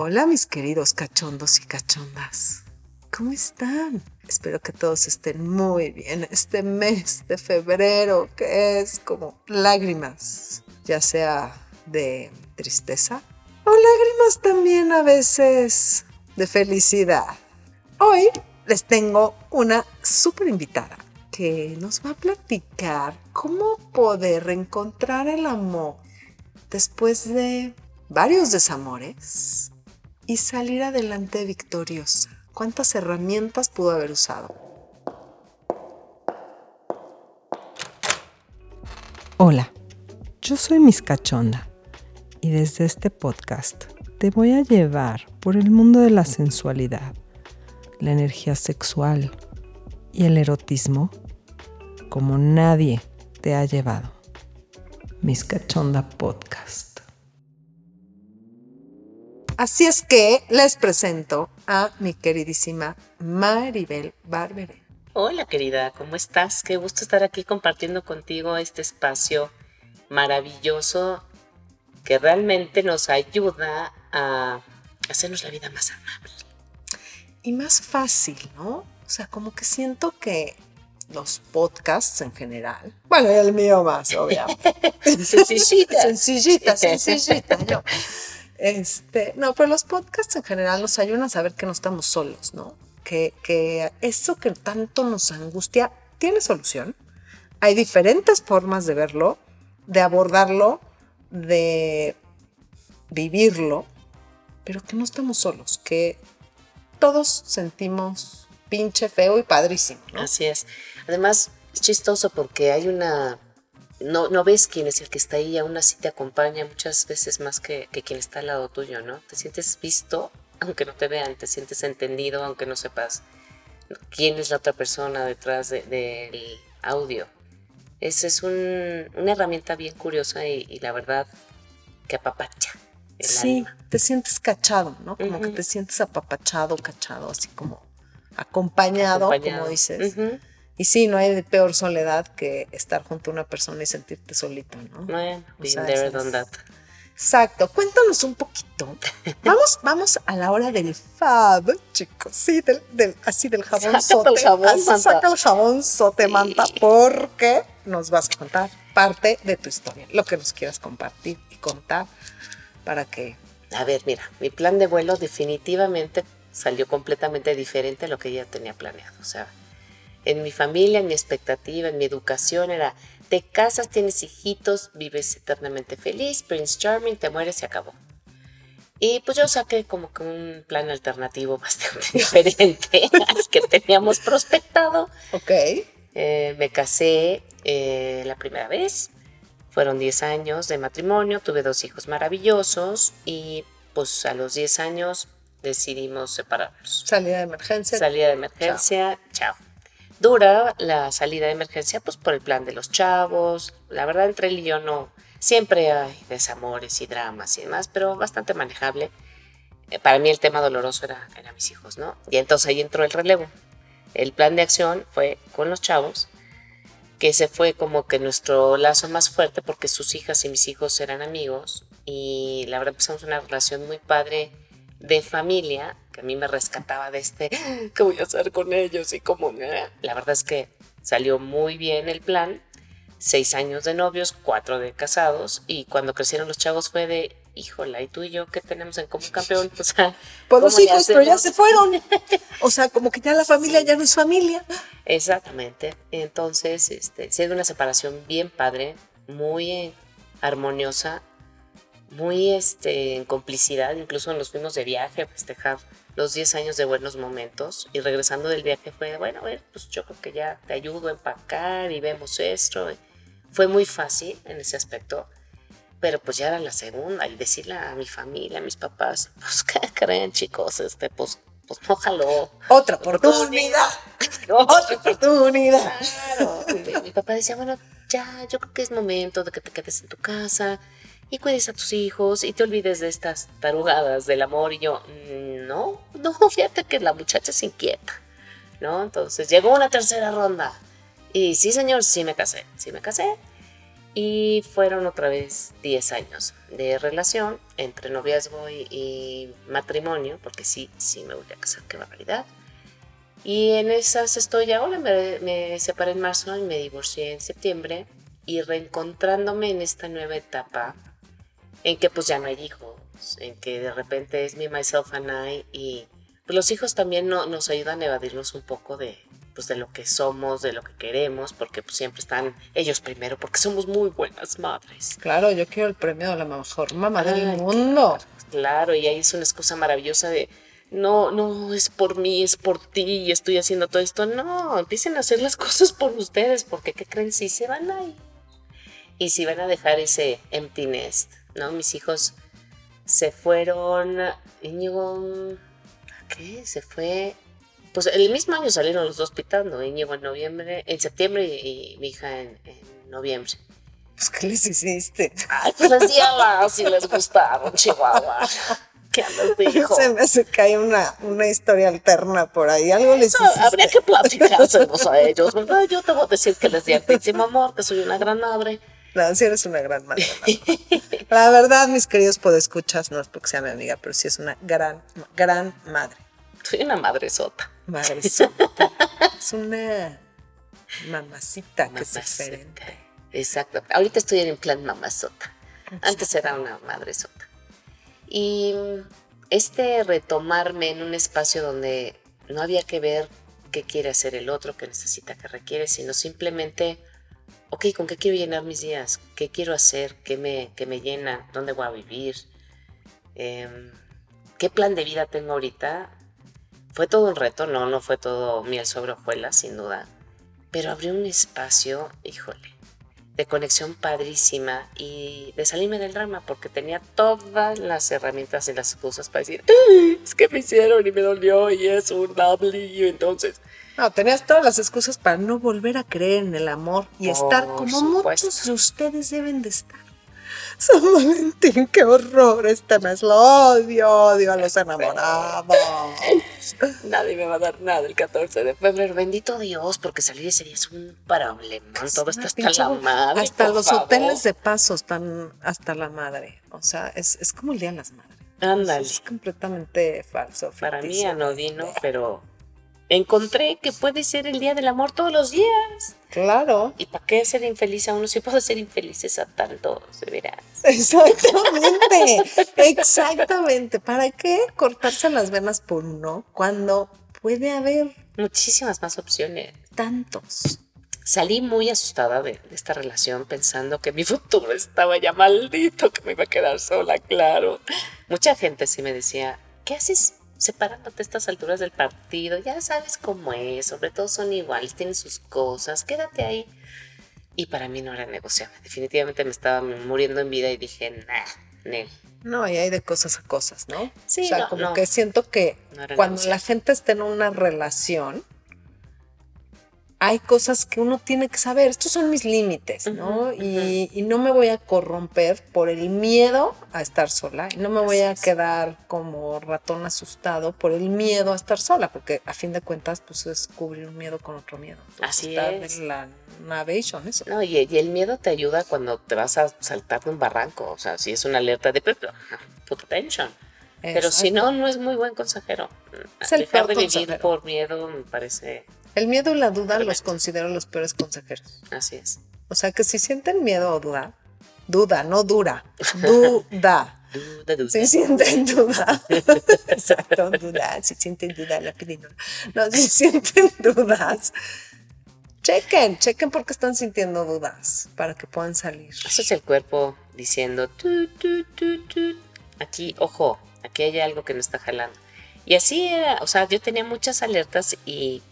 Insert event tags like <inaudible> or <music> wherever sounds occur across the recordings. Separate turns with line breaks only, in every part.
Hola mis queridos cachondos y cachondas. ¿Cómo están? Espero que todos estén muy bien este mes de febrero, que es como lágrimas, ya sea de tristeza o lágrimas también a veces de felicidad. Hoy les tengo una súper invitada que nos va a platicar cómo poder encontrar el amor después de varios desamores y salir adelante victoriosa. ¿Cuántas herramientas pudo haber usado?
Hola, yo soy Miss Cachonda y desde este podcast te voy a llevar por el mundo de la sensualidad, la energía sexual y el erotismo como nadie te ha llevado. Miss Cachonda Podcast.
Así es que les presento a mi queridísima Maribel Barberé.
Hola querida, ¿cómo estás? Qué gusto estar aquí compartiendo contigo este espacio maravilloso que realmente nos ayuda a hacernos la vida más amable.
Y más fácil, ¿no? O sea, como que siento que los podcasts en general, bueno, el mío más, obviamente. <laughs>
sencillita. <laughs>
sencillita, sencillita, yo. Este, no, pero los podcasts en general nos ayudan a saber que no estamos solos, ¿no? Que, que eso que tanto nos angustia tiene solución. Hay diferentes formas de verlo, de abordarlo, de vivirlo, pero que no estamos solos, que todos sentimos pinche feo y padrísimo. ¿no?
Así es. Además, es chistoso porque hay una no, no ves quién es el que está ahí, aún así te acompaña muchas veces más que, que quien está al lado tuyo, ¿no? Te sientes visto, aunque no te vean, te sientes entendido, aunque no sepas quién es la otra persona detrás del audio. Esa es un, una herramienta bien curiosa y, la verdad que apapacha. El
sí, te sientes cachado, ¿no? Como que te sientes apapachado, cachado, así como acompañado, como dices. Y sí, no hay peor soledad que estar junto a una persona y sentirte solito, ¿no?
Bueno, done that.
Exacto. Cuéntanos un poquito. <laughs> Vamos, vamos a la hora del fab, chicos. Sí, del, del así del jabón sote.
El jabón,
así saca el jabón sote, manta, porque nos vas a contar parte de tu historia, lo que nos quieras compartir y contar para que...
A ver, mira, mi plan de vuelo definitivamente salió completamente diferente a lo que ya tenía planeado. O sea, en mi familia, en mi expectativa, en mi educación era, te casas, tienes hijitos, vives eternamente feliz, Prince Charming, te mueres y acabó. Y pues yo saqué como que un plan alternativo <laughs> bastante diferente al que teníamos prospectado.
Ok.
Eh, me casé eh, la primera vez, fueron 10 años de matrimonio, tuve dos hijos maravillosos y pues a los 10 años decidimos separarnos.
Salida de emergencia.
Salida de emergencia, chao dura la salida de emergencia, pues por el plan de los chavos. La verdad, entre él y yo no. Siempre hay desamores y dramas y demás, pero bastante manejable. Eh, para mí el tema doloroso era, eran mis hijos, ¿no? Y entonces ahí entró el relevo. El plan de acción fue con los chavos, que se fue como que nuestro lazo más fuerte porque sus hijas y mis hijos eran amigos y la verdad empezamos una relación muy padre de familia que a mí me rescataba de este, ¿qué voy a hacer con ellos? Y como, la verdad es que salió muy bien el plan, seis años de novios, cuatro de casados, y cuando crecieron los chavos fue de, híjola, ¿y tú y yo qué tenemos en común, campeón? <laughs> O sea,
pues los hijos, pero ya se fueron. <laughs> O sea, como que ya la familia ya no es familia.
Exactamente. Entonces, este, sido una separación bien padre, muy armoniosa, muy este, en complicidad, incluso nos fuimos de viaje a festejar los 10 años de buenos momentos y regresando del viaje fue, bueno, a ver, pues yo creo que ya te ayudo a empacar y vemos esto. Fue muy fácil en ese aspecto, pero pues ya era la segunda y decirle a mi familia, a mis papás, <laughs> pues ¿qué creen chicos? Este, pues, pues no
Otra oportunidad. <laughs> Otra oportunidad.
Claro. mi papá decía, bueno, ya, yo creo que es momento de que te quedes en tu casa y cuides a tus hijos y te olvides de estas tarugadas del amor. Y yo, mm, no, no, <laughs> fíjate que la muchacha se inquieta, ¿no? Entonces llegó una tercera ronda y sí, señor, sí me casé, sí me casé. Y fueron otra vez 10 años de relación entre noviazgo y, y matrimonio, porque sí, sí me voy a casar, qué barbaridad. Y en esas estoy ahora, me, me separé en marzo y me divorcié en septiembre y reencontrándome en esta nueva etapa en que pues ya no hay hijos, en que de repente es me, myself and I y pues, los hijos también no, nos ayudan a evadirnos un poco de, pues, de lo que somos, de lo que queremos, porque pues, siempre están ellos primero, porque somos muy buenas madres.
Claro, yo quiero el premio de la mejor mamá del mundo.
Claro, y ahí es una excusa maravillosa de no, no es por mí, es por ti y estoy haciendo todo esto. No, empiecen a hacer las <laughs> cosas por ustedes, porque ¿qué creen? Si se van a ir. Y si van a dejar ese empty nest, ¿no? Mis hijos se fueron, Íñigo, ¿qué? Se fue, pues el mismo año salieron los dos pitando, Íñigo en noviembre, en septiembre y, mi hija en, en, noviembre.
Pues, ¿qué les hiciste?
Ay, pues les di a si les gustaron, Chihuahua. ¿Qué les dijo?
Se me hace que hay una, una historia alterna por ahí. Algo les
Eso, hiciste. Habría que platicárselos a ellos, ¿verdad? Yo te voy a decir que les di altísimo amor, que soy una gran madre
no, sí eres una gran madre. La verdad, mis queridos podescuchas, no es porque sea mi amiga, pero sí es una gran, gran madre.
Soy una madre sota.
Madre sota. es una mamacita que es diferente.
Exacto. Ahorita estoy en plan mamazota. Antes era una madre sota. Y este retomarme en un espacio donde no había que ver qué quiere hacer el otro, qué necesita, qué requiere, sino simplemente ok, ¿con qué quiero llenar mis días? ¿Qué quiero hacer? ¿Qué me, qué me llena? ¿Dónde voy a vivir? Em, ¿Qué plan de vida tengo ahorita? Fue todo un reto, no, no fue todo miel sobre hojuelas, sin duda. Pero abrió un espacio, híjole, de conexión padrísima y de salirme del drama porque tenía todas las herramientas y las excusas para decir, es que me hicieron y me dolió y es un W, entonces
no, tenías todas las excusas para no volver a creer en el amor y estar como muchos de ustedes deben de estar. <laughs> San Valentín, qué horror este mes, lo odio, odio a los enamorados. <laughs>
Nadie me va a dar nada el 14 de febrero, bendito Dios, porque salir ese día es un problema, todo está hasta la madre.
Hasta los hoteles de paso están hasta la madre, o sea, es, es como el Día de las Madres.
Ándale.
Es completamente falso.
Para mí anodino, pero encontré que puede ser el día del amor todos los días.
Claro.
¿Y para qué ser infeliz a uno si puedo ser infelices a tantos, de veras?
Exactamente, <laughs> exactamente. ¿Para qué cortarse las venas por uno cuando puede haber
muchísimas más opciones?
Tantos.
Salí muy asustada de, de esta relación pensando que mi futuro estaba ya maldito, que me iba a quedar sola, claro. Mucha gente sí me decía, ¿qué haces separándote a estas alturas del partido, ya sabes cómo es, sobre todo son iguales, tienen sus cosas, quédate ahí. Y para mí no era negociable, definitivamente me estaba muriendo en vida y dije, nah, Nel.
No, y hay de cosas a cosas, ¿no?
Sí,
o sea, como que siento que cuando la gente está en una relación, hay cosas que uno tiene que saber. Estos son mis límites, ¿no? y, no me voy a corromper por el miedo a estar sola. Y no me voy a quedar como ratón asustado por el miedo a estar sola, porque a fin de cuentas, pues es cubrir un miedo con otro miedo.
Así es.
En la navigation, eso.
No, y, el miedo te ayuda cuando te vas a saltar de un barranco. O sea, si es una alerta de put attention. Pero si no, no es muy buen consejero.
Es el
Dejar de vivir por miedo me parece
el miedo y la duda los considero los peores consejeros.
Así es.
O sea que si sienten miedo o duda, duda, no dura, duda. <laughs>
Duda, duda.
Si sienten duda. <laughs> Exacto, duda. Si sienten duda, la pedimos. No, si sienten <laughs> dudas, chequen, chequen porque están sintiendo dudas para que puedan salir.
Eso es el cuerpo diciendo, tu, tu, tu, aquí, ojo, aquí hay algo que no está jalando. Y así era, o sea, yo tenía muchas alertas y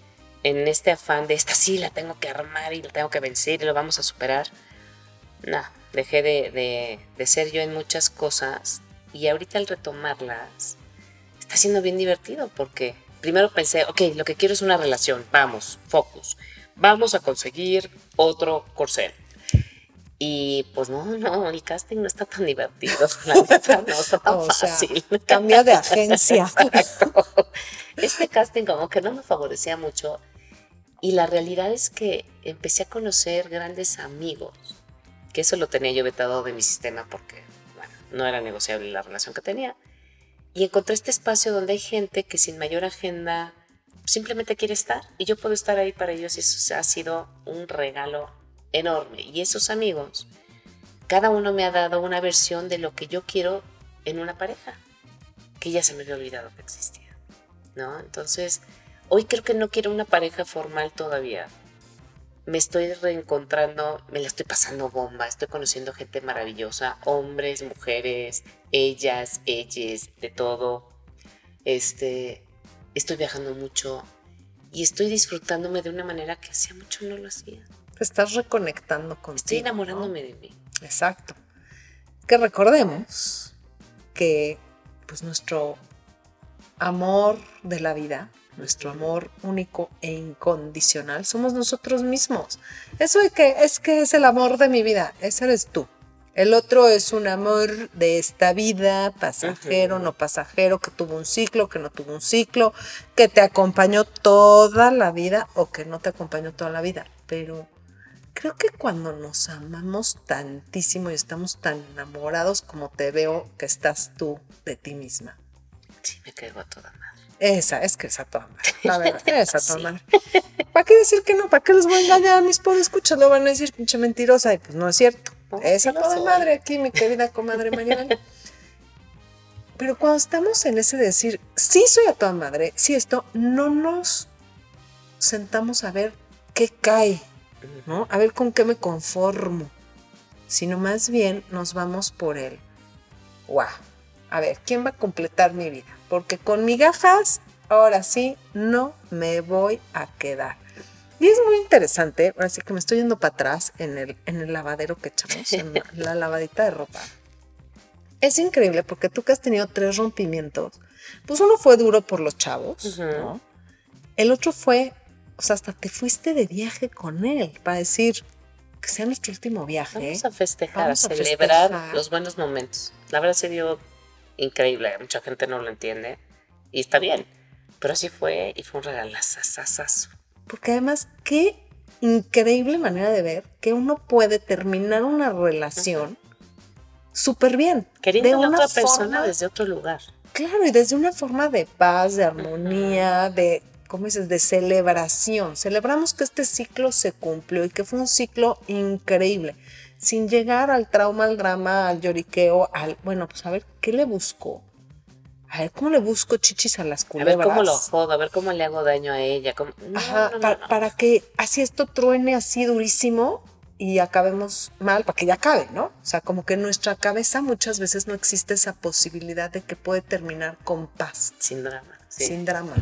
en este afán de esta sí la tengo que armar y la tengo que vencer y lo vamos a superar. No, dejé de, de, ser yo en muchas cosas y ahorita al retomarlas está siendo bien divertido porque primero pensé, ok, lo que quiero es una relación, vamos, focus, vamos a conseguir otro corcel. Y pues no, no, el casting no está tan divertido, <laughs> la verdad no <laughs> está tan fácil.
cambia de <laughs> agencia.
Este casting como que no me favorecía mucho y la realidad es que empecé a conocer grandes amigos que eso lo tenía yo vetado de mi sistema porque, bueno, no era negociable la relación que tenía. Y encontré este espacio donde hay gente que sin mayor agenda simplemente quiere estar y yo puedo estar ahí para ellos y eso ha sido un regalo enorme. Y esos amigos, cada uno me ha dado una versión de lo que yo quiero en una pareja, que ya se me había olvidado que existía, ¿no? Entonces, hoy creo que no quiero una pareja formal todavía. Me estoy reencontrando, me la estoy pasando bomba, estoy conociendo gente maravillosa, hombres, mujeres, ellas, ellas, de todo. Este, estoy viajando mucho y estoy disfrutándome de una manera que hacía mucho no lo hacía.
estás reconectando contigo.
Estoy enamorándome de mí.
Exacto. Que recordemos que pues nuestro amor de la vida, nuestro amor único e incondicional, somos nosotros mismos. Eso de que es que es el amor de mi vida, ese eres tú. El otro es un amor de esta vida, pasajero, no pasajero, que tuvo un ciclo, que no tuvo un ciclo, que te acompañó toda la vida o que no te acompañó toda la vida. Pero creo que cuando nos amamos tantísimo y estamos tan enamorados como te veo que estás tú de ti misma.
Sí, me caigo a toda madre.
Esa, es que es a toda madre. La <laughs> verdad, es a toda madre. ¿Para qué decir que no? ¿Para qué les voy a engañar a mis pobres escuchas? Lo van a decir pinche mentirosa y pues no es cierto. es a toda madre aquí, mi querida comadre Mariana. Pero cuando estamos en ese decir, sí soy a toda madre, sí esto, no nos sentamos a ver qué cae, ¿no? A ver con qué me conformo, sino más bien nos vamos por él. ¡Guau! A ver, ¿quién va a completar mi vida? Porque con migajas, ahora sí, no me voy a quedar. Y es muy interesante, ahora sí que me estoy yendo para atrás en el, en el lavadero que echamos, en la, <laughs> la lavadita de ropa. Es increíble porque tú que has tenido tres rompimientos, pues uno fue duro por los chavos, ¿no? El otro fue, o sea, hasta te fuiste de viaje con él para decir que sea nuestro último viaje.
Vamos a festejar,
Vamos
a
a
celebrar
festejar.
los buenos momentos. La verdad se dio increíble, mucha gente no lo entiende y está bien, pero así fue y fue un regalazazazazo.
Porque además, qué increíble manera de ver que uno puede terminar una relación súper bien.
Queriendo
de
a
una
otra persona
forma-
desde otro lugar.
Claro, y desde una forma de paz, de armonía, de, ¿cómo dices?, de celebración. Celebramos que este ciclo se cumplió y que fue un ciclo increíble, sin llegar al trauma, al drama, al lloriqueo, al, bueno, pues a ver, ¿qué le buscó? A ver, ¿cómo le busco chichis a las
A
culebras?
ver cómo lo jodo, a ver cómo le hago daño a ella. cómo- No,
Ajá,
no, no,
para que así esto truene así durísimo y acabemos mal, para que ya acabe, ¿no? O sea, como que en nuestra cabeza muchas veces no existe esa posibilidad de que puede terminar con paz,
Sin drama. sí.
sin drama.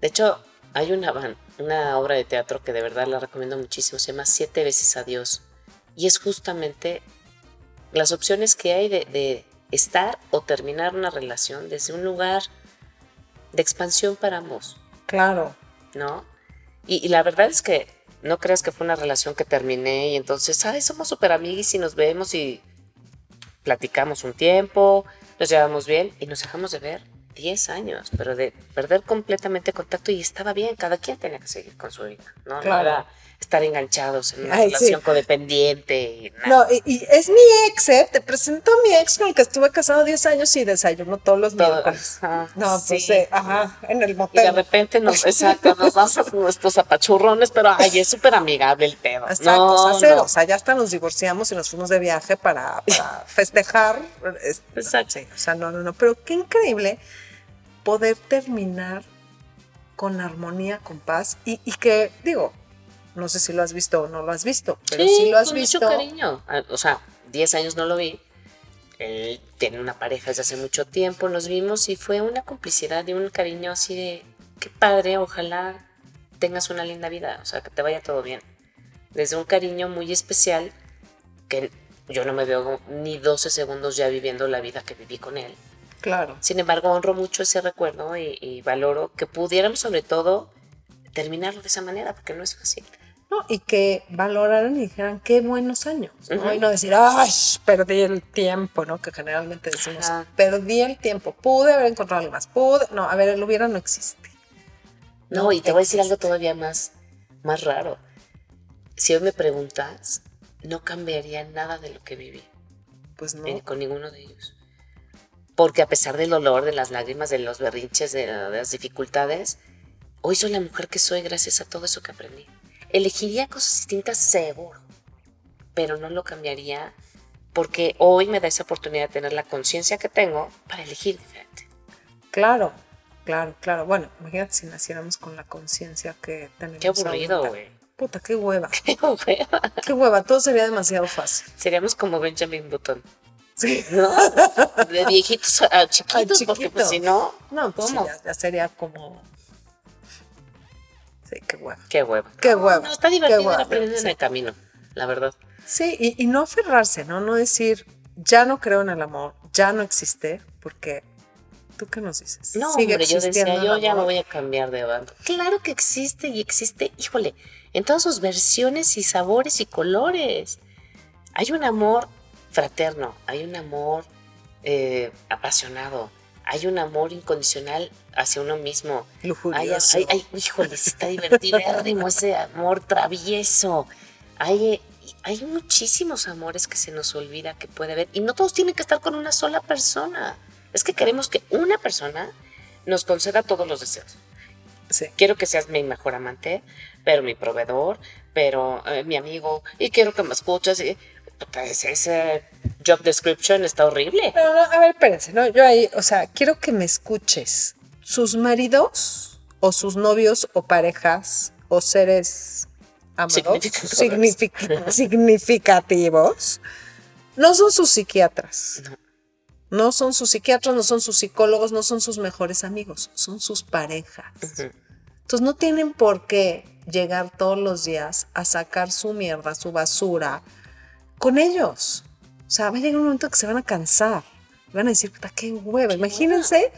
De hecho, hay una, una obra de teatro que de verdad la recomiendo muchísimo. Se llama Siete veces Adiós. Y es justamente las opciones que hay de, de estar o terminar una relación desde un lugar de expansión para ambos,
Claro.
¿no? Y, y la verdad es que no creas que fue una relación que terminé y entonces, ay, somos súper amiguis y nos vemos y platicamos un tiempo, nos llevamos bien y nos dejamos de ver 10 años, pero de perder completamente contacto y estaba bien, cada quien tenía que seguir con su vida, ¿no? No
Claro.
era estar enganchados en una
Ay, sí.
relación codependiente y nada.
No, y, y es mi ex, ¿eh? Te presento a mi ex con el que estuve casado 10 años y desayuno todos los miércoles.
ajá,
No, pues,
sí.
eh, ajá, en el
Y de
motel.
repente nos, <laughs> exacto, nos das nuestros apachurrones, pero ay, es súper amigable el pedo.
Exacto,
no, no.
O sea, ya hasta nos divorciamos y nos fuimos de viaje para, para <laughs> festejar. Es-
Exacto.
Sí, o sea, no, no, no. Pero qué increíble poder terminar con armonía, con paz y, y que, digo, no sé si lo has visto o no lo has visto, pero si lo has
con
visto.
mucho cariño. Ah, O sea, 10 años no lo vi. Él tiene una pareja desde hace mucho tiempo, nos vimos y fue una complicidad y un cariño así de, qué padre, ojalá tengas una linda vida, o sea, que te vaya todo bien. Desde un cariño muy especial que yo no me veo ni 12 segundos ya viviendo la vida que viví con él.
Claro.
Sin embargo, honro mucho ese recuerdo y, y valoro que pudiéramos sobre todo terminarlo de esa manera, porque no es fácil.
¿No? Y que valoraran y dijeran qué buenos años, ¿no? Y no decir, ay, perdí el tiempo, ¿no? Que generalmente decimos,
Ajá.
perdí el tiempo, pude haber encontrado a alguien más, pude. No, a ver, el hubiera no existe.
No, y te voy a decir algo todavía más, más raro. Si hoy me preguntas, no cambiaría nada de lo que viví
Pues no.
eh, con ninguno de ellos. Porque a pesar del dolor, de las lágrimas, de los berrinches, de, de las dificultades, hoy soy la mujer que soy gracias a todo eso que aprendí. Elegiría cosas distintas seguro, pero no lo cambiaría porque hoy me da esa oportunidad de tener la conciencia que tengo para elegir diferente.
Claro, claro, claro. Bueno, imagínate si naciéramos con la conciencia que tenemos.
Qué aburrido, güey.
Puta, qué hueva. <laughs>
Qué hueva.
Qué hueva. Todo sería demasiado fácil.
Seríamos como Benjamin Button,
Sí.
¿no? De viejitos a <laughs> chiquitos, porque pues si no,
No, pues ya, ya sería como. Qué hueva.
qué hueva.
Qué hueva.
No, está divertido aprender en
sí.
el camino, la verdad.
Sí, y, y no aferrarse, ¿no? No decir, ya no creo en el amor, ya no existe, porque. ¿Tú qué nos dices?
No,
Sigue
hombre, yo decía, yo ya me voy a cambiar de bando. Claro que existe y existe, híjole, en todas sus versiones y sabores y colores. Hay un amor fraterno, hay un amor eh, apasionado, hay un amor incondicional hacia uno mismo. Hay,
Lujurioso.
hay, hay- híjole, está divertidísimo ese amor travieso. Hay, hay muchísimos amores que se nos olvida que puede haber. Y no todos tienen que estar con una sola persona. Es que queremos que una persona nos conceda todos los deseos.
Sí.
Quiero que seas mi mejor amante, pero mi proveedor, pero eh, mi amigo, y quiero que me escuches. Y, puta, ese, job description está horrible.
No, no, a ver, espérense, ¿no? Yo ahí, o sea, quiero que me escuches. Sus maridos o sus novios o parejas o seres amados,
Significativos.
signific- significativos, no son sus psiquiatras.
No.
No son sus psiquiatras, no son sus psicólogos, no son sus mejores amigos, son sus parejas. Entonces no tienen por qué llegar todos los días a sacar su mierda, su basura con ellos. O sea, va a llegar un momento que se van a cansar. Van a decir, puta, qué hueva. Imagínense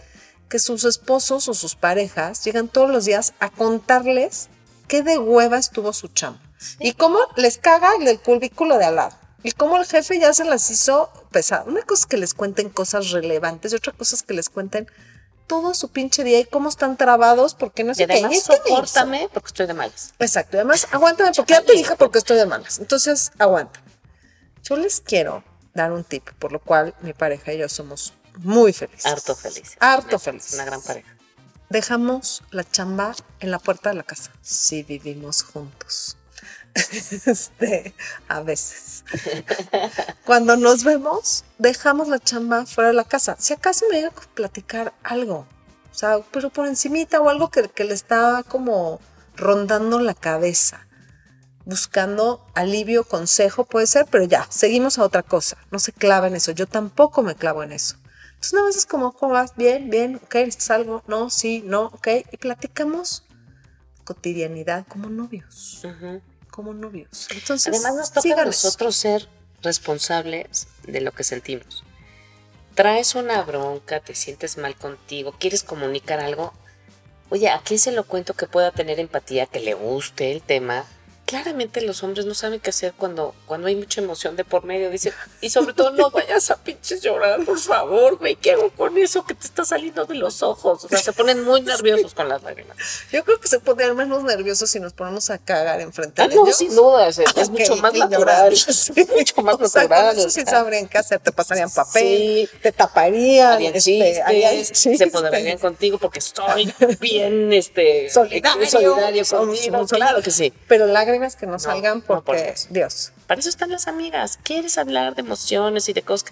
que sus esposos o sus parejas llegan todos los días a contarles qué de hueva estuvo su chamba. Y cómo les caga el del cubículo de al lado. Y cómo el jefe ya se las hizo pesar. Una cosa es que les cuenten cosas relevantes y otra cosa es que les cuenten todo su pinche día y cómo están trabados porque no
Y
sé qué.
además,
Y hizo.
sopórtame porque estoy de malas.
Exacto. Y además, aguántame porque ya te dije porque estoy de malas. Entonces, aguanta. Yo les quiero dar un tip, por lo cual mi pareja y yo somos muy felices.
Harto feliz.
Harto felices.
Una gran pareja.
Dejamos la chamba en la puerta de la casa. Si vivimos juntos. <laughs> Este, a veces. <laughs> Cuando nos vemos, dejamos la chamba fuera de la casa. Si acaso me llega a platicar algo, o sea, pero por encimita o algo que, que le está como rondando la cabeza, buscando alivio, consejo, puede ser, pero ya, seguimos a otra cosa. No se clava en eso. Yo tampoco me clavo en eso. Entonces, una vez es como, ¿cómo vas? Bien, bien, ok, ¿necesitas algo? No, sí, no, ok. Y platicamos cotidianidad como novios, como novios. Entonces,
Además nos toca a nosotros ser responsables de lo que sentimos. Traes una bronca, te sientes mal contigo, quieres comunicar algo. Oye, ¿a quién se lo cuento que pueda tener empatía, que le guste el tema? Claramente los hombres no saben qué hacer cuando, cuando hay mucha emoción de por medio. Dicen, y sobre todo no vayas a pinches llorar, por favor, güey. ¿Qué hago con eso que te está saliendo de los ojos? O sea, se ponen muy <laughs> nerviosos con las lágrimas.
Yo creo que se pondrían menos nerviosos si nos ponemos a cagar enfrente
Ah,
de
no,
ellos.
sin duda, es, mucho más natural. <laughs> Es mucho más
O sea,
natural.
eso
o
sí
sea.
sabrían qué hacer. Te pasarían papel,
Sí.
te taparían, este,
chistes,
harían
se podrían contigo porque estoy bien este, <laughs>
Solidario,
solidario contigo. Claro que sí.
Pero lágrimas que no, salgan
no por
porque,
eso.
Dios.
Para eso están las amigas. ¿Quieres hablar de emociones y de cosas?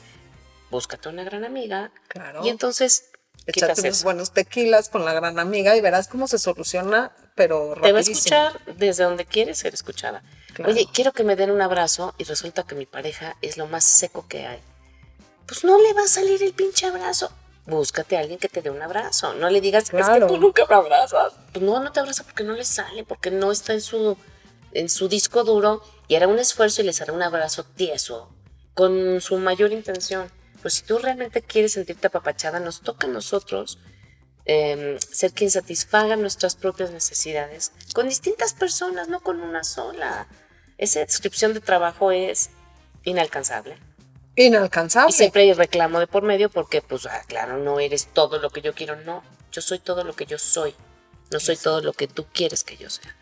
Búscate una gran amiga
Claro.
y entonces
Échate unos
eso.
buenos tequilas con la gran amiga y verás cómo se soluciona, pero
Te va a
rapidísimo.
escuchar desde donde quieres ser escuchada.
Claro.
Oye, quiero que me den un abrazo y resulta que mi pareja es lo más seco que hay. Pues no le va a salir el pinche abrazo. Búscate a alguien que te dé un abrazo. No le digas,
Claro.
es que tú nunca me abrazas. Pues no, no te abraza porque no le sale, porque no está en su, en su disco duro y hará un esfuerzo y les hará un abrazo tieso, con su mayor intención. Pues si tú realmente quieres sentirte apapachada, nos toca a nosotros em, ser quien satisfaga nuestras propias necesidades con distintas personas, no con una sola. Esa descripción de trabajo es inalcanzable.
Inalcanzable.
Y siempre hay reclamo de por medio porque, pues, ah, claro, no eres todo lo que yo quiero. No, yo soy todo lo que yo soy. No soy todo lo que tú quieres que yo sea.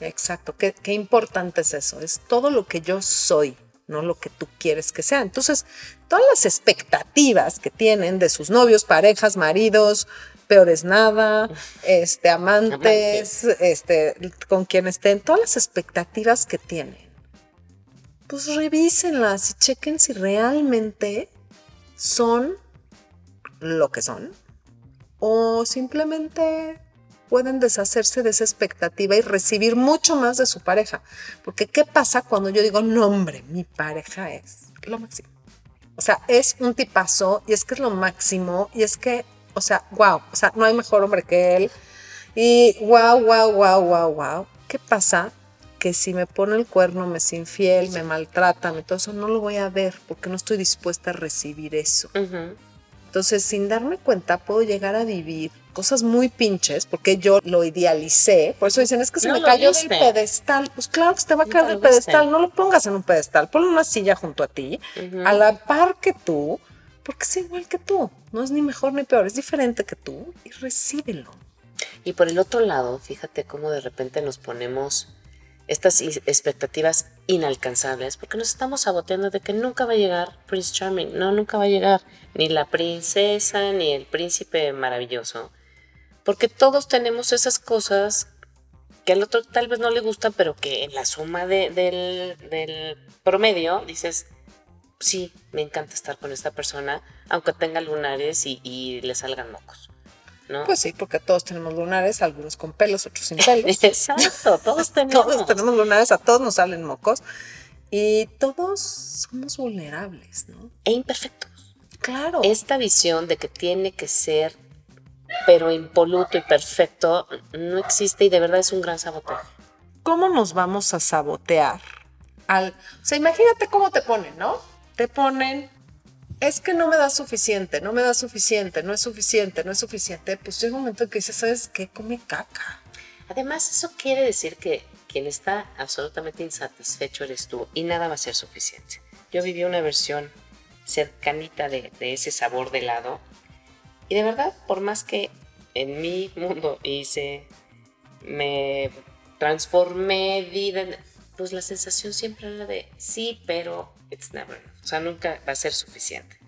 Exacto, qué, qué importante es eso, es todo lo que yo soy. no lo que tú quieres que sea. Entonces, todas las expectativas que tienen de sus novios, parejas, maridos, peores nada, este, amantes, este, con quien estén, todas las expectativas que tienen, pues revísenlas y chequen si realmente son lo que son o simplemente pueden deshacerse de esa expectativa y recibir mucho más de su pareja. Porque ¿qué pasa cuando yo digo, no hombre, mi pareja es lo máximo? O sea, es un tipazo y es que es lo máximo y es que, o sea, wow, o sea, no hay mejor hombre que él. Y wow, wow, wow, wow, wow. ¿Qué pasa? Que si me pone el cuerno, me es infiel, me maltrata, me todo eso, no lo voy a ver porque no estoy dispuesta a recibir eso. Entonces, sin darme cuenta, puedo llegar a vivir cosas muy pinches, porque yo lo idealicé. Por eso dicen, es que se me cayó del pedestal. Pues claro que se te va a caer del pedestal. No lo pongas en un pedestal. Ponle una silla junto a ti, a la par que tú, porque es igual que tú. No es ni mejor ni peor, es diferente que tú y recíbelo.
Y por el otro lado, fíjate cómo de repente nos ponemos estas expectativas inalcanzables, porque nos estamos saboteando de que nunca va a llegar Prince Charming, no, nunca va a llegar ni la princesa ni el príncipe maravilloso, porque todos tenemos esas cosas que al otro tal vez no le gustan, pero que en la suma del, promedio dices, sí, me encanta estar con esta persona, aunque tenga lunares y, y le salgan mocos.
Pues sí, porque todos tenemos lunares, algunos con pelos, otros sin pelos. <laughs>
Exacto, todos <laughs> tenemos.
todos tenemos lunares, a todos nos salen mocos y todos somos vulnerables, ¿no?
E imperfectos.
Claro.
Esta visión de que tiene que ser, pero impoluto y perfecto, no existe y de verdad es un gran sabotaje.
¿Cómo nos vamos a sabotear? Al, o sea, imagínate cómo te ponen, ¿no? Te ponen es que no me da suficiente, no me da suficiente, no es suficiente, no es suficiente, pues llega un momento que dices, ¿sabes qué? Come caca.
Además, eso quiere decir que quien está absolutamente insatisfecho eres tú y nada va a ser suficiente. Yo viví una versión cercanita de, ese sabor de helado y de verdad, por más que en mi mundo hice, me transformé, vida, pues la sensación siempre era de sí, pero it's never. O sea, nunca va a ser suficiente.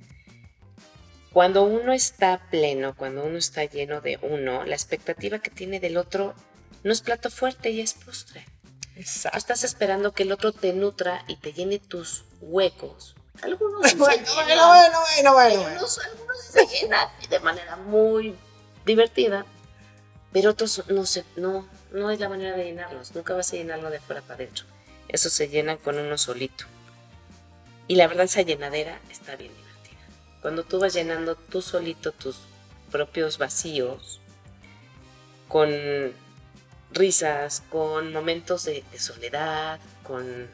Cuando uno está pleno, cuando uno está lleno de uno, la expectativa que tiene del otro no es plato fuerte y es postre.
Exacto.
estás esperando que el otro te nutra y te llene tus huecos. Algunos <laughs>
bueno, bueno, bueno, bueno, bueno,
Algunos, se llenan de manera muy divertida, pero otros no, se, no, no es la manera de llenarlos. Nunca vas a llenarlo de fuera para adentro. Eso se llena con uno solito. Y la verdad esa llenadera está bien divertida. Cuando tú vas llenando tú solito tus propios vacíos con risas, con momentos de, soledad, con,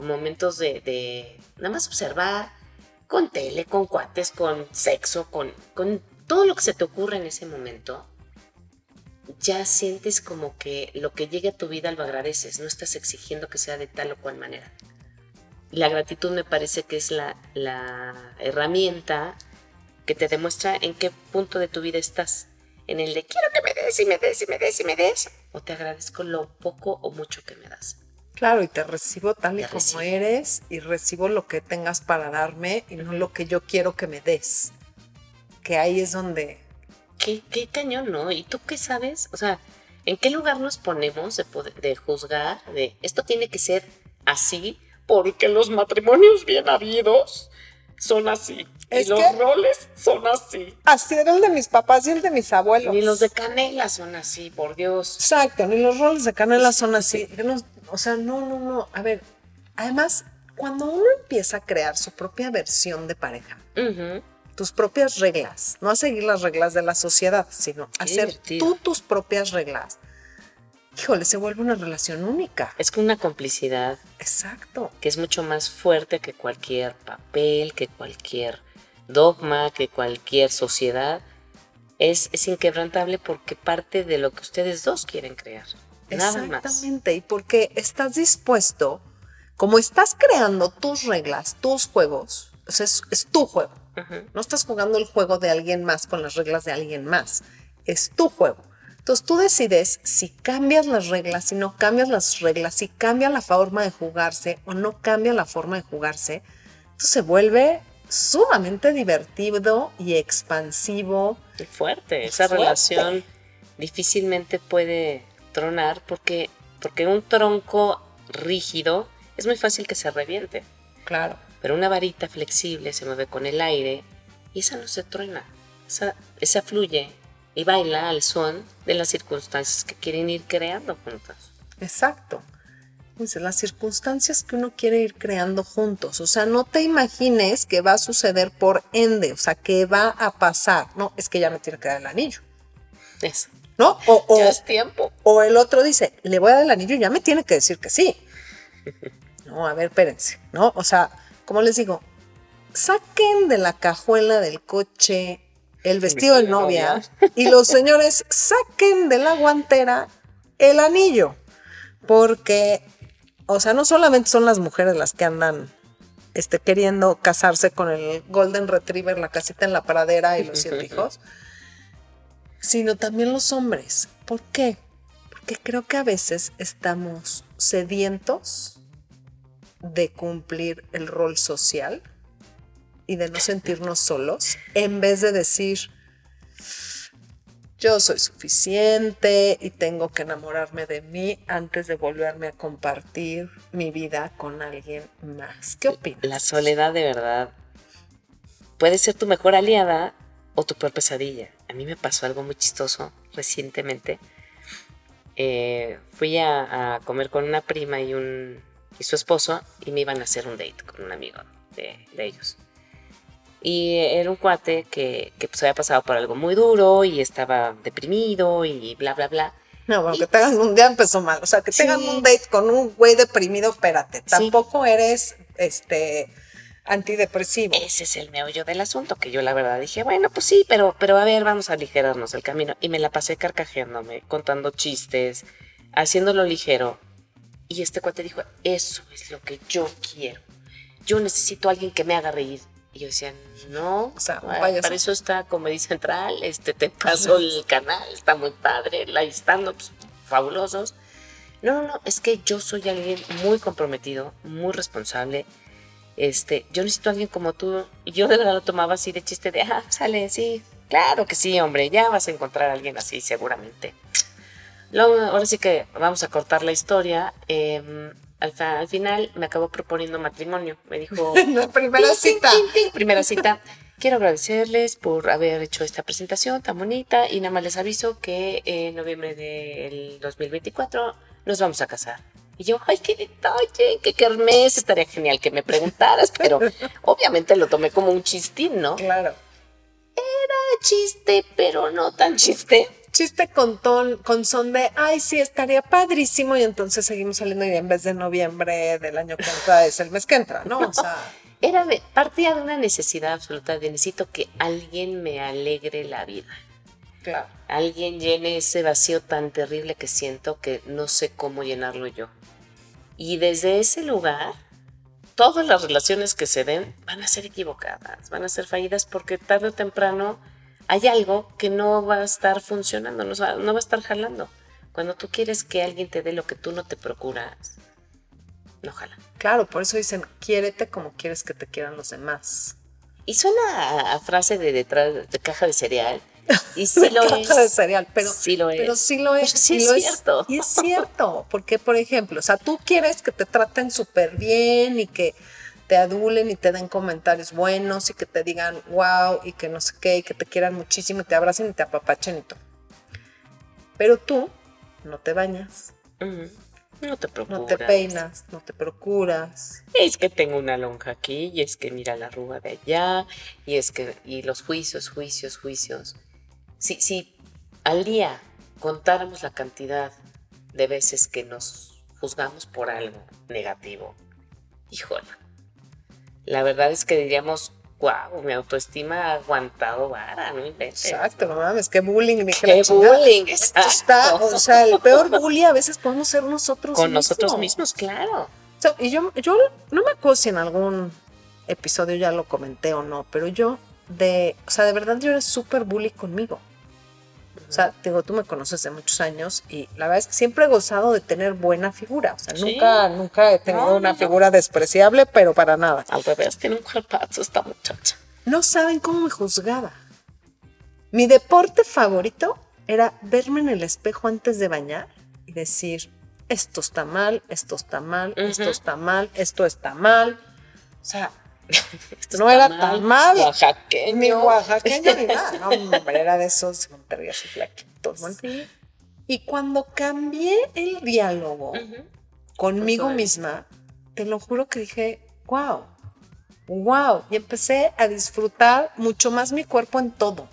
momentos de, nada más observar, con tele, con cuates, con sexo, con, con todo lo que se te ocurre en ese momento, ya sientes como que lo que llegue a tu vida lo agradeces, no estás exigiendo que sea de tal o cual manera la gratitud me parece que es la, herramienta que te demuestra en qué punto de tu vida estás. En el de quiero que me des y me des y me des y me des. O te agradezco lo poco o mucho que me das.
Claro, y te recibo tal y como eres y recibo lo que tengas para darme y no lo que yo quiero que me des. Que ahí es donde...
Qué, qué cañón, ¿no? ¿Y tú qué sabes? O sea, ¿en qué lugar nos ponemos de, de juzgar? De esto tiene que ser así porque los matrimonios bien habidos son así. y los roles son así.
Así era el de mis papás y el de mis abuelos.
Ni los de canela son así, por Dios.
Exacto, ni los roles de canela son así. O sea, no, no, no. A ver, además, cuando uno empieza a crear su propia versión de pareja, tus propias reglas, no a seguir las reglas de la sociedad, sino hacer tú tus propias reglas, híjole, se vuelve una relación única.
Es que una complicidad.
Exacto.
Que es mucho más fuerte que cualquier papel, que cualquier dogma, que cualquier sociedad. Es, es inquebrantable porque parte de lo que ustedes dos quieren crear. Nada
Exactamente, y porque estás dispuesto, como estás creando tus reglas, tus juegos, o sea, es, tu juego. No estás jugando el juego de alguien más con las reglas de alguien más. Es tu juego. Entonces tú decides si cambias las reglas, si no cambias las reglas, si cambia la forma de jugarse o no cambia la forma de jugarse. Entonces se vuelve sumamente divertido y expansivo.
Y fuerte. Esa relación difícilmente puede tronar porque, porque un tronco rígido es muy fácil que se reviente.
Claro.
Pero una varita flexible se mueve con el aire y esa no se truena. Esa, esa fluye y baila al son de las circunstancias que quieren ir creando juntas.
Exacto. Dice, las circunstancias que uno quiere ir creando juntos. O sea, no te imagines que va a suceder por ende, o sea, que va a pasar. No, es que ya me tiene que dar el anillo.
Eso.
¿No? O,
ya es tiempo.
O el otro dice, le voy a dar el anillo y ya me tiene que decir que sí. <laughs> No, a ver, espérense, ¿no? O sea, como les digo, saquen de la cajuela del coche el vestido de novia y los señores saquen de la guantera el anillo. Porque, o sea, no solamente son las mujeres las que andan este, queriendo casarse con el Golden Retriever, la casita en la pradera y los siete <laughs> hijos, sino también los hombres. ¿Por qué? Porque creo que a veces estamos sedientos de cumplir el rol social y de no sentirnos solos, en vez de decir, yo soy suficiente y tengo que enamorarme de mí antes de volverme a compartir mi vida con alguien más. ¿Qué opinas?
La soledad de verdad puede ser tu mejor aliada o tu peor pesadilla. A mí me pasó algo muy chistoso recientemente. Eh, fui a, comer con una prima y un y su esposo y me iban a hacer un date con un amigo de, ellos. Y era un cuate que, que pues había pasado por algo muy duro y estaba deprimido y bla, bla, bla.
No, bueno, que tengan un día empezó mal. O sea, que tengan un date con un güey deprimido, espérate. Tampoco eres este antidepresivo.
Ese es el meollo del asunto, que yo la verdad dije, bueno, pues sí, pero, pero a ver, vamos a aligerarnos el camino. Y me la pasé carcajeándome, contando chistes, haciéndolo ligero. Y este cuate dijo, eso es lo que yo quiero. Yo necesito a alguien que me haga reír. Y yo decía, no, o sea, para eso está Comedy Central, este, te <laughs> paso el canal, está muy padre, la stand-ups fabulosos. No, no, no, es que yo soy alguien muy comprometido, muy responsable. Este, yo necesito a alguien como tú. Y yo de verdad lo tomaba así de chiste de, ah, sale, sí, claro que sí, hombre, ya vas a encontrar a alguien así seguramente ahora sí que vamos a cortar la historia. Em, al, final me acabó proponiendo matrimonio. Me dijo... <laughs>
primera cita.
primera cita. Quiero agradecerles por haber hecho esta presentación tan bonita y nada más les aviso que en noviembre del 2024 nos vamos a casar. Y yo, ay, qué detalle, qué kermés, estaría genial que me preguntaras, pero <laughs> obviamente lo tomé como un chistín, ¿no?
Claro.
Era chiste, pero no tan chiste
chiste con ton, con son de, ay, sí, estaría padrísimo, y entonces seguimos saliendo y en vez de noviembre del año que entra es el mes que entra, ¿no? O sea. <laughs>
Era de, partía de una necesidad absoluta de necesito que alguien me alegre la vida.
Claro.
Alguien llene ese vacío tan terrible que siento que no sé cómo llenarlo yo. Y desde ese lugar, todas las relaciones que se den van a ser equivocadas, van a ser fallidas porque tarde o temprano hay algo que no va a estar funcionando, no va, no va a estar jalando. Cuando tú quieres que alguien te dé lo que tú no te procuras, no jala.
Claro, por eso dicen, quiérete como quieres que te quieran los demás.
Y suena a, frase de detrás de caja de cereal. Y <laughs> sí lo es.
de cereal, pero
sí lo es.
Pero sí lo es.
sí, es cierto.
y es cierto, porque por ejemplo, o sea, tú quieres que te traten súper bien y que te adulen y te den comentarios buenos y que te digan wow y que no sé qué y que te quieran muchísimo y te abracen y te apapachen y todo. Pero tú no te bañas.
No te procuras.
No te peinas, no te procuras.
Es que tengo una lonja aquí y es que mira la arruga de allá y es que y los juicios, juicios, juicios. Si, si al día contáramos la cantidad de veces que nos juzgamos por algo negativo, híjole, la verdad es que diríamos, wow, mi autoestima ha aguantado vara, no
Exacto, no mames, qué bullying, ni
qué bullying,
Esto está, o sea, el peor bully a veces podemos ser nosotros
Con nosotros mismos, claro.
y yo, yo no me acuerdo si en algún episodio ya lo comenté o no, pero yo de, o sea, de verdad yo era súper bully conmigo. O sea, digo, tú me conoces de muchos años y la verdad es que siempre he gozado de tener buena figura. O sea,
Sí.
nunca, nunca he tenido
No,
una
no.
figura despreciable, pero para nada.
Al revés, tiene un cuerpazo esta muchacha.
No saben cómo me juzgaba. Mi deporte favorito era verme en el espejo antes de bañar y decir, esto está mal, esto está mal, esto está mal, esto está mal. O sea, <laughs>
Esto
No era tan mal.
Oaxaqueño.
ni oaxaqueño ni nada. No, hombre, era de esos de Monterrey así flaquitos.
Sí.
Y cuando cambié el diálogo
Ujú.
conmigo
Con todo
misma, te lo juro que dije, wow, wow. Y empecé a disfrutar mucho más mi cuerpo en todo,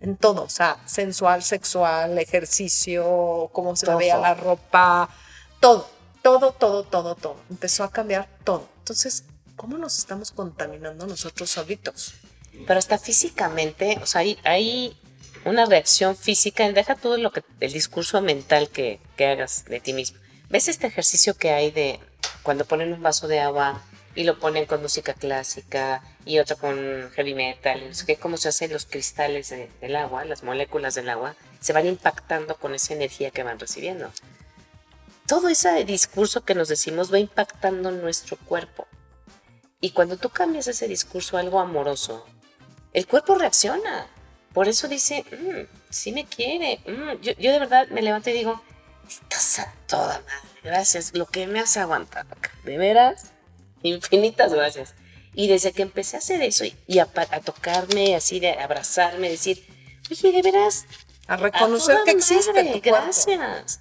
en todo. O sea, sensual, sexual, ejercicio, cómo se me veía la ropa, todo, todo, todo, todo, todo. Empezó a cambiar todo. Entonces, ¿cómo nos estamos contaminando nosotros solitos?
Pero hasta físicamente, o sea, hay, una reacción física, deja todo lo que, el discurso mental que, que hagas de ti mismo. ¿Ves este ejercicio que hay de cuando ponen un vaso de agua y lo ponen con música clásica y otro con heavy metal, no sé qué, cómo se hacen los cristales de- del agua, las moléculas del agua, se van impactando con esa energía que van recibiendo. Todo ese discurso que nos decimos va impactando nuestro cuerpo. Y cuando tú cambias ese discurso a algo amoroso, el cuerpo reacciona. Por eso dice, "Mm, sí me quiere. mm". Yo, yo de verdad me levanto y digo, estás a toda madre. Gracias. Lo que me has aguantado acá. De veras, infinitas gracias. Y desde que empecé a hacer eso y, y a, a tocarme así, de abrazarme, decir, oye, de veras,
A
a
reconocer
toda
que existe
madre,
tu cuerpo.
Gracias.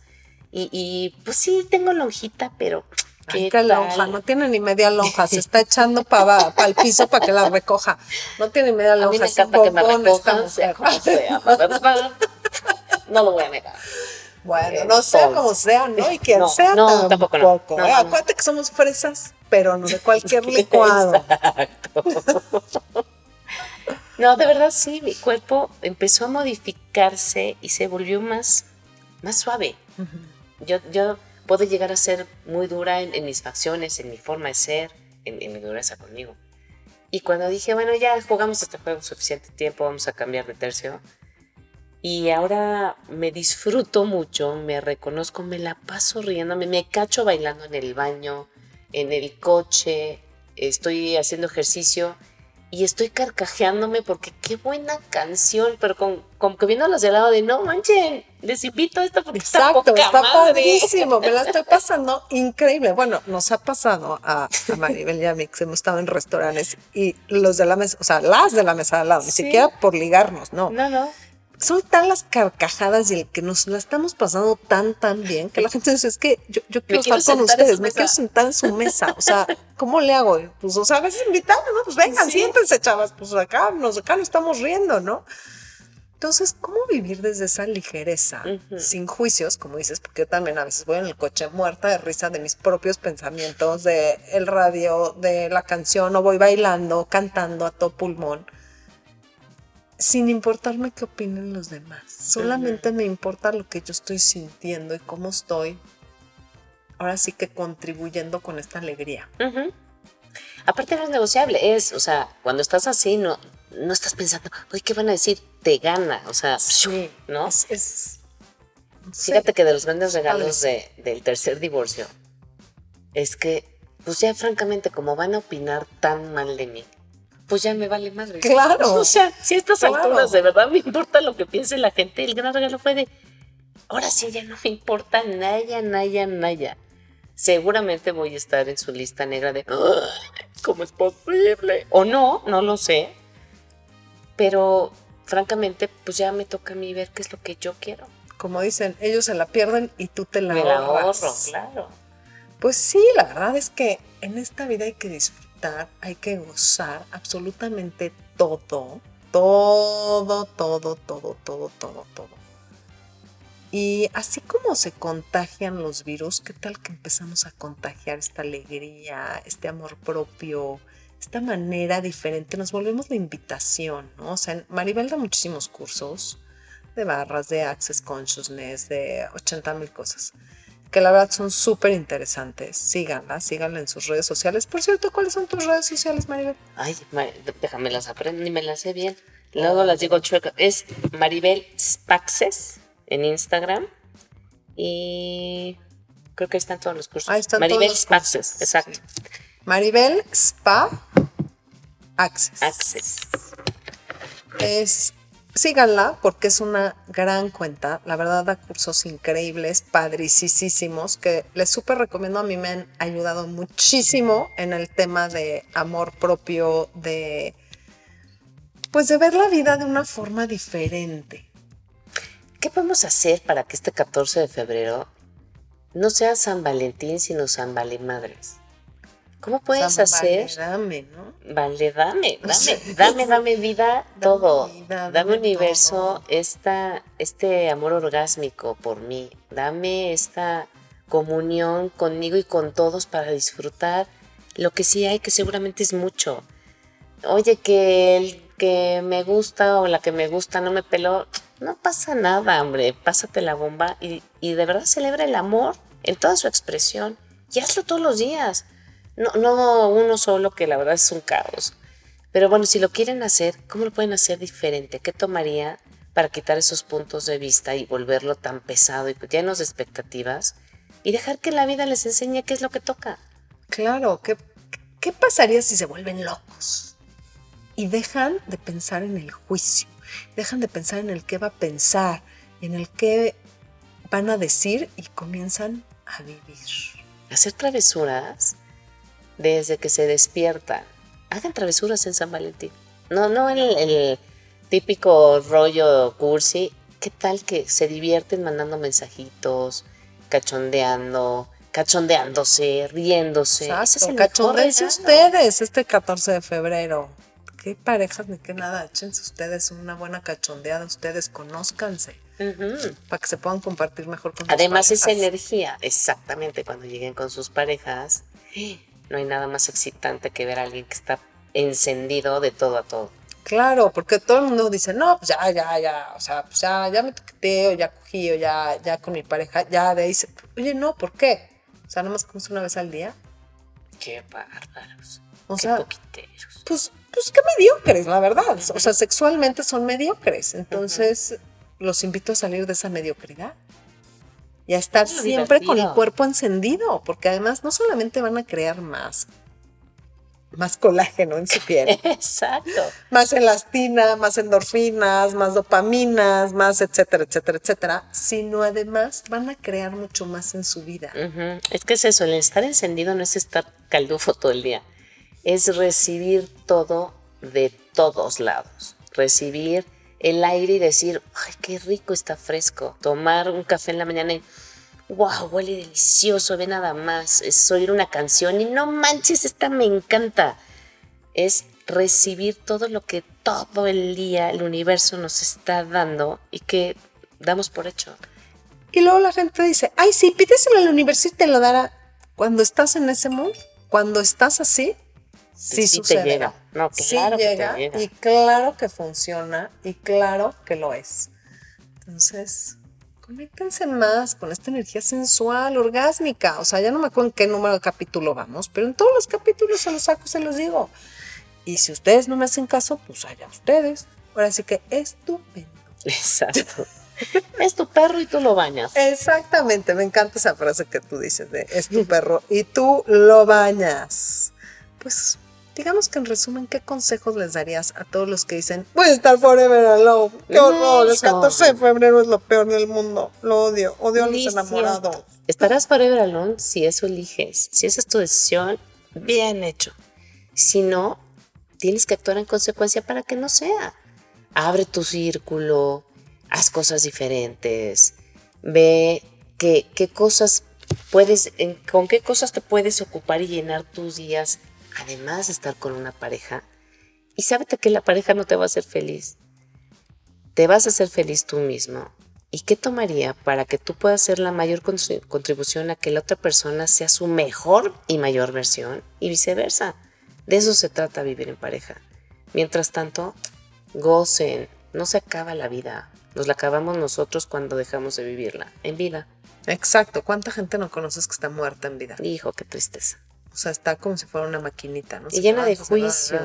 Y, y, pues sí, tengo lonjita, pero ¿qué
qué lonja, no tiene ni media lonja, se está echando para el piso para que la recoja. No tiene media
A mí
lonja,
me
es un
encanta que me
bombón
recojan, sea como sea. No lo voy a negar.
Bueno, no sea como sea, ¿no? Y quien
no,
sea
no,
tampoco.
tampoco no.
¿eh? Acuérdate que somos fresas, pero no de cualquier <laughs> licuado.
Exacto. No, de verdad sí, mi cuerpo empezó a modificarse y se volvió más, más suave. Yo, yo puedo llegar a ser muy dura en, en mis facciones, en mi forma de ser, en, en mi dureza conmigo. Y cuando dije, bueno, ya jugamos este juego suficiente tiempo, vamos a cambiar de tercio. Y ahora me disfruto mucho, me reconozco, me la paso riéndome, me cacho bailando en el baño, en el coche, estoy haciendo ejercicio y estoy carcajeándome porque qué buena canción, pero con, como que viéndolas de lado de no manchen, les invito a esto porque
Exacto,
está, poca
está
madre".
padrísimo, me la estoy <laughs> pasando increíble. Bueno, nos ha pasado a, a Maribel y a mí que hemos estado en restaurantes y los de la mesa, o sea, las de la mesa de al lado, ni siquiera por ligarnos, no.
No, no.
Son tan las carcajadas y el que nos la estamos pasando tan, tan bien que la gente dice, es que yo, yo quiero
quiero
estar con ustedes, me
mesa".
quiero sentar en su mesa. O sea, <laughs> ¿cómo le hago? Pues, o sea, a veces invitamos, ¿no? Pues vengan,
Sí.
siéntense, chavas. Pues acá, nos, acá nos estamos riendo, ¿no? Entonces, ¿cómo vivir desde esa ligereza, sin juicios, como dices? Porque yo también a veces voy en el coche muerta de risa de mis propios pensamientos, de el radio, de la canción, o voy bailando, cantando a todo pulmón sin importarme qué opinen los demás. Solamente me importa lo que yo estoy sintiendo y cómo estoy. Ahora sí que contribuyendo con esta alegría.
Aparte no es negociable, es, o sea, cuando estás así no, no estás pensando, oye, ¿qué van a decir? Te gana, o sea,
Sí,
¿no?
Es, es- sí.
Fíjate que de los grandes regalos de- del tercer divorcio es que, pues ya francamente, como van a opinar tan mal de mí, pues ya me vale madre.
Claro. <laughs>
O sea, si a estas
Claro.
alturas de verdad me importa lo que piense la gente, el gran regalo fue de, ahora sí ya no me importa nada, nada, nada. Seguramente voy a estar en su lista negra de, "Ay, ¿cómo es posible? O no, no lo sé. Pero francamente, pues ya me toca a mí ver qué es lo que yo quiero.
Como dicen, ellos se la pierden y tú te la
me la ahorro, claro.
Pues sí, la verdad es que en esta vida hay que disfrutar, hay que gozar absolutamente todo, todo, todo, todo, todo, todo, todo. Y así como se contagian los virus, ¿qué tal que empezamos a contagiar esta alegría, este amor propio, esta manera diferente? Nos volvemos la invitación, ¿no? O sea, Maribel da muchísimos cursos de barras, de Access Consciousness, de 80 mil cosas que la verdad son súper interesantes. Síganla, síganla en sus redes sociales. Por cierto, ¿cuáles son tus redes sociales, Maribel?
Ay, déjame las aprendo, ni me las sé bien. Luego las digo chueca. Es Maribel Spaxes en Instagram. Y creo que ahí están todos los cursos.
Ahí están
Maribel
todos los
Spa
cursos,
exacto.
sí. Maribel Spa Access.
Access.
Es, síganla porque es una gran cuenta. La verdad da cursos increíbles, padricísimos, que les súper recomiendo. A mí me han ayudado muchísimo en el tema de amor propio, de pues de ver la vida de una forma diferente.
¿Qué podemos hacer para que este 14 de febrero no sea San Valentín, sino San Valemadres? ¿Cómo puedes
San
hacer?
Valerame, ¿no?
Vale, dame, <laughs> dame, dame, dame vida, todo.
vida,
dame
dame
universo,
todo.
esta, este amor orgásmico por mí. Dame esta comunión conmigo y con todos para disfrutar lo que sí hay, que seguramente es mucho. Oye, que el que me gusta o la que me gusta no me peló, no pasa nada, hombre. Pásate la bomba y, y de verdad celebra el amor en toda su expresión y hazlo todos los días. No, no uno solo, que la verdad es un caos. Pero bueno, si lo quieren hacer, ¿cómo lo pueden hacer diferente? ¿Qué tomaría para quitar esos puntos de vista y volverlo tan pesado y llenos de expectativas? Y dejar que la vida les enseñe qué es lo que toca.
Claro, ¿qué, ¿qué pasaría si se vuelven locos? Y dejan de pensar en el juicio, dejan de pensar en el qué va a pensar, en el qué van a decir y comienzan a vivir.
Hacer travesuras desde que se despiertan. Hagan travesuras en San Valentín. No, no el, el típico rollo cursi. ¿Qué tal que se divierten mandando mensajitos, cachondeando, cachondeándose, riéndose? Ese es el
ustedes este 14 de febrero. Qué parejas ni qué nada. Échense ustedes una buena cachondeada. Ustedes conózcanse para que se puedan compartir mejor con sus
Además, esa
parejas.
energía, exactamente cuando lleguen con sus parejas, no hay nada más excitante que ver a alguien que está encendido de todo a todo.
Claro, porque todo el mundo dice, no, pues ya, ya, ya, o sea, pues ya, ya me toqueteo, ya cogí, o ya, ya con mi pareja, ya de ahí se... Oye, no, ¿por qué? O sea, nada más comes una vez al día.
Qué bárbaros.
O
qué
sea,
poquiteros.
pues, pues qué mediocres, la verdad. O sea, sexualmente son mediocres. Entonces, los invito a salir de esa mediocridad. Y a estar
Es
siempre con el cuerpo encendido, porque además no solamente van a crear más, más colágeno en su piel, <laughs>
Exacto.
más elastina, más endorfinas, más dopaminas, más etcétera, etcétera, etcétera, sino además van a crear mucho más en su vida.
Es que es eso, el estar encendido no es estar caldufo todo el día, es recibir todo de todos lados. Recibir el aire y decir, ay, qué rico está fresco. Tomar un café en la mañana y, wow, huele delicioso, ve nada más. Es oír una canción y no manches, esta me encanta. Es recibir todo lo que todo el día el universo nos está dando y que damos por hecho.
Y luego la gente dice, ay, sí, pídeselo al universo y te lo dará. Cuando estás en ese mood, cuando estás así, sí,
Sí te
sucede.
llega. No,
sí
claro que te
llega,
llega.
y claro que funciona y claro que lo es. Entonces, conéctense más con esta energía sensual, orgásmica. O sea, ya no me acuerdo en qué número de capítulo vamos, pero en todos los capítulos se los saco, se los digo. Y si ustedes no me hacen caso, pues allá ustedes. Ahora sí que estupendo. <laughs>
Exacto. es tu perro y tú lo bañas.
Exactamente, me encanta esa frase que tú dices de es tu perro y tú lo bañas. Pues digamos que en resumen, ¿qué consejos les darías a todos los que dicen voy a estar forever alone? ¡Qué horror! El
Eso.
14 de febrero es lo peor del mundo. Lo odio. Odio a los enamorados.
Estarás forever alone si eso eliges. Si esa es tu decisión, bien hecho. Si no, tienes que actuar en consecuencia para que no sea. Abre tu círculo, haz cosas diferentes, ve qué, qué cosas puedes, con qué cosas te puedes ocupar y llenar tus días, además de estar con una pareja. Y sábete que la pareja no te va a hacer feliz. Te vas a hacer feliz tú mismo. ¿Y qué tomaría para que tú puedas hacer la mayor con- contribución a que la otra persona sea su mejor y mayor versión y viceversa? De eso se trata vivir en pareja. Mientras tanto, gocen. No se acaba la vida. Nos la acabamos nosotros cuando dejamos de vivirla. En vida.
Exacto. ¿Cuánta gente no conoces que está muerta en vida?
Hijo, qué tristeza.
O sea, está como si fuera una maquinita, ¿no?
Y llena de juicios.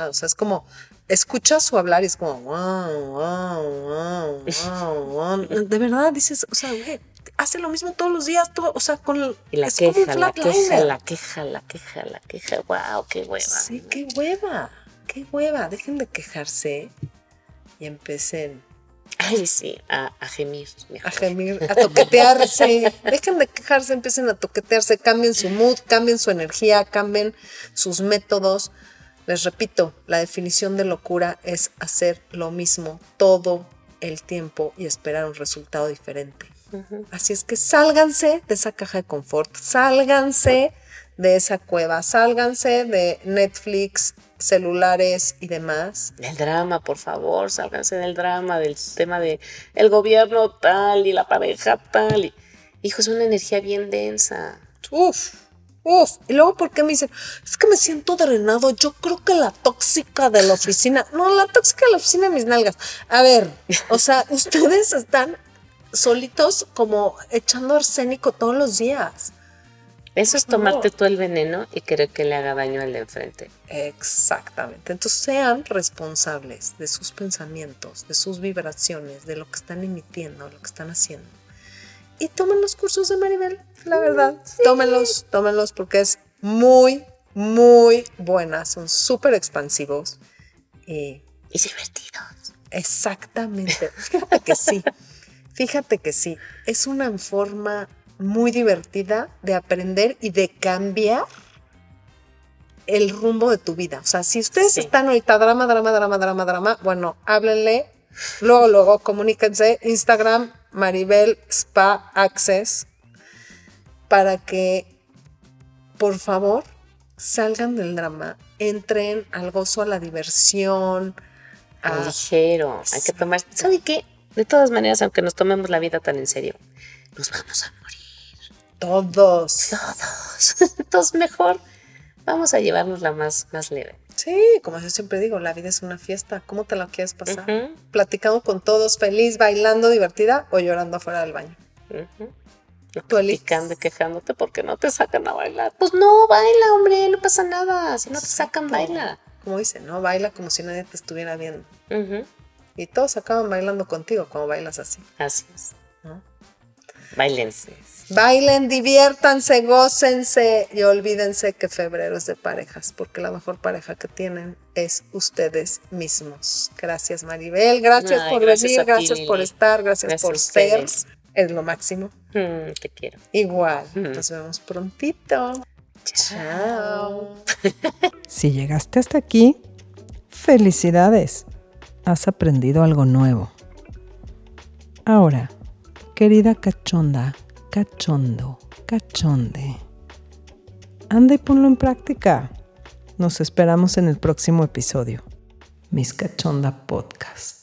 O sea, es como, escuchas su hablar y es como, wow, wow, wow, wow, wow. <laughs> De verdad dices, o sea, güey, hace lo mismo todos los días, todo, o sea, con el,
Y la
es como un
queja, la queja, la queja, la queja, la queja. Wow, qué hueva.
Sí, qué hueva, qué hueva. Dejen de quejarse y empiecen
Ay, sí, a, a gemir. mejor.
a gemir, a toquetearse. <laughs> Dejen de quejarse, empiecen a toquetearse, cambien su mood, cambien su energía, cambien sus métodos. Les repito, la definición de locura es hacer lo mismo todo el tiempo y esperar un resultado diferente. Así es que sálganse de esa caja de confort, sálganse de esa cueva, sálganse de Netflix, celulares y demás.
Del drama, por favor, sálganse del drama, del tema de el gobierno tal y la pareja tal. Y, hijo, es una energía bien densa.
Uf, uf. Y luego, ¿por qué me dicen? Es que me siento drenado. Yo creo que la tóxica de la oficina. No, la tóxica de la oficina, mis nalgas. A ver, o sea, <laughs> ustedes están solitos como echando arsénico todos los días.
Eso es tomarte tú el veneno y querer que le haga daño al de enfrente.
Exactamente. Entonces sean responsables de sus pensamientos, de sus vibraciones, de lo que están emitiendo, lo que están haciendo. Y tomen los cursos de Maribel, la verdad. Tómenlos, tómenlos porque es muy, muy buena. Son súper expansivos. Y
Y divertidos.
exactamente. Fíjate que sí. <laughs> Fíjate que sí. Es una forma muy divertida de aprender y de cambiar el rumbo de tu vida. O sea, si ustedes
Sí.
están ahorita drama, drama, drama, drama, drama, bueno, háblenle, luego, luego, comuníquense, Instagram, Maribel Spa Access, para que, por favor, salgan del drama, entren al gozo, a la diversión, a-
ligero. Hay que tomar. ¿Sabe qué? De todas maneras, aunque nos tomemos la vida tan en serio, nos vamos a
todos.
todos. <laughs> Entonces, mejor vamos a llevárnosla más, más leve.
Sí, como yo siempre digo, la vida es una fiesta. ¿Cómo te la quieres pasar? Platicando con todos, feliz, bailando, divertida o llorando afuera del baño.
Criticando y quejándote porque no te sacan a bailar. Pues no, baila, hombre, no pasa nada. Si no te sacan, baila.
Como dice, ¿no? Baila como si nadie te estuviera viendo. Y todos acaban bailando contigo como bailas así.
Así es.
¿no?
Bailense.
Bailen, diviértanse, gócense y olvídense que febrero es de parejas, porque la mejor pareja que tienen es ustedes mismos. Gracias Maribel, gracias
Ay,
por
gracias
venir,
ti,
gracias
Lili.
por estar, gracias,
Gracias
por ser. Es lo máximo.
Mm, te quiero.
Igual.
Mm.
Nos vemos prontito. Chao. <laughs>
Si llegaste hasta aquí, felicidades. Has aprendido algo nuevo. Ahora, querida cachonda, cachondo, cachonde, anda y ponlo en práctica. Nos esperamos en el próximo episodio. Miss Cachonda Podcast.